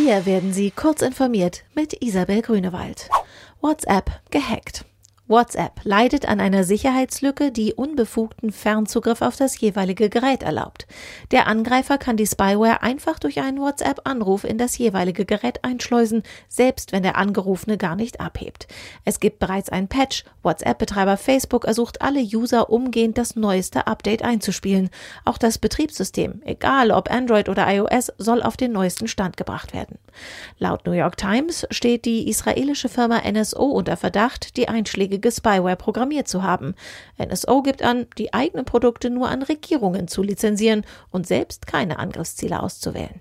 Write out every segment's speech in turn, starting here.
Hier werden Sie kurz informiert mit Isabel Grünewald. WhatsApp gehackt. WhatsApp leidet an einer Sicherheitslücke, die unbefugten Fernzugriff auf das jeweilige Gerät erlaubt. Der Angreifer kann die Spyware einfach durch einen WhatsApp-Anruf in das jeweilige Gerät einschleusen, selbst wenn der Angerufene gar nicht abhebt. Es gibt bereits ein Patch. WhatsApp-Betreiber Facebook ersucht alle User umgehend das neueste Update einzuspielen. Auch das Betriebssystem, egal ob Android oder iOS, soll auf den neuesten Stand gebracht werden. Laut New York Times steht die israelische Firma NSO unter Verdacht, die Einschläge einschlägige Spyware programmiert zu haben. NSO gibt an, die eigenen Produkte nur an Regierungen zu lizenzieren und selbst keine Angriffsziele auszuwählen.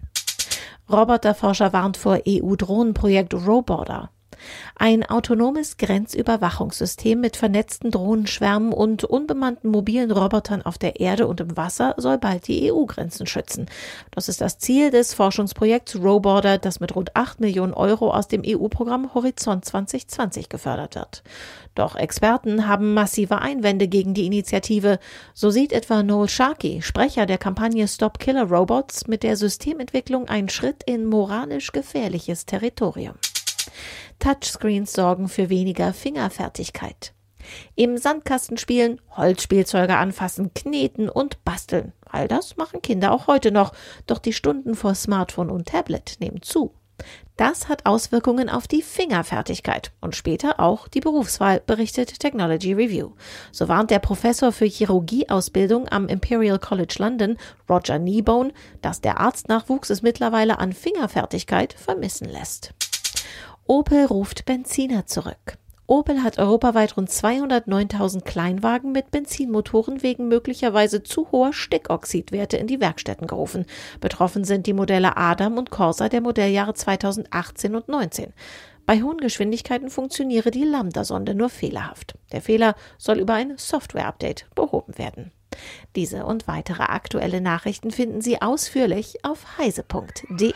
Roboterforscher warnt vor EU-Drohnenprojekt Roborder. Ein autonomes Grenzüberwachungssystem mit vernetzten Drohnenschwärmen und unbemannten mobilen Robotern auf der Erde und im Wasser soll bald die EU-Grenzen schützen. Das ist das Ziel des Forschungsprojekts Roborder, das mit rund 8 Millionen Euro aus dem EU-Programm Horizont 2020 gefördert wird. Doch Experten haben massive Einwände gegen die Initiative. So sieht etwa Noel Sharkey, Sprecher der Kampagne Stop Killer Robots, mit der Systementwicklung einen Schritt in moralisch gefährliches Territorium. Touchscreens sorgen für weniger Fingerfertigkeit. Im Sandkasten spielen, Holzspielzeuge anfassen, kneten und basteln. All das machen Kinder auch heute noch, doch die Stunden vor Smartphone und Tablet nehmen zu. Das hat Auswirkungen auf die Fingerfertigkeit und später auch die Berufswahl, berichtet Technology Review. So warnt der Professor für Chirurgieausbildung am Imperial College London, Roger Kneebone, dass der Arztnachwuchs es mittlerweile an Fingerfertigkeit vermissen lässt. Opel ruft Benziner zurück. Opel hat europaweit rund 209.000 Kleinwagen mit Benzinmotoren wegen möglicherweise zu hoher Stickoxidwerte in die Werkstätten gerufen. Betroffen sind die Modelle Adam und Corsa der Modelljahre 2018 und 19. Bei hohen Geschwindigkeiten funktioniere die Lambda-Sonde nur fehlerhaft. Der Fehler soll über ein Software-Update behoben werden. Diese und weitere aktuelle Nachrichten finden Sie ausführlich auf heise.de.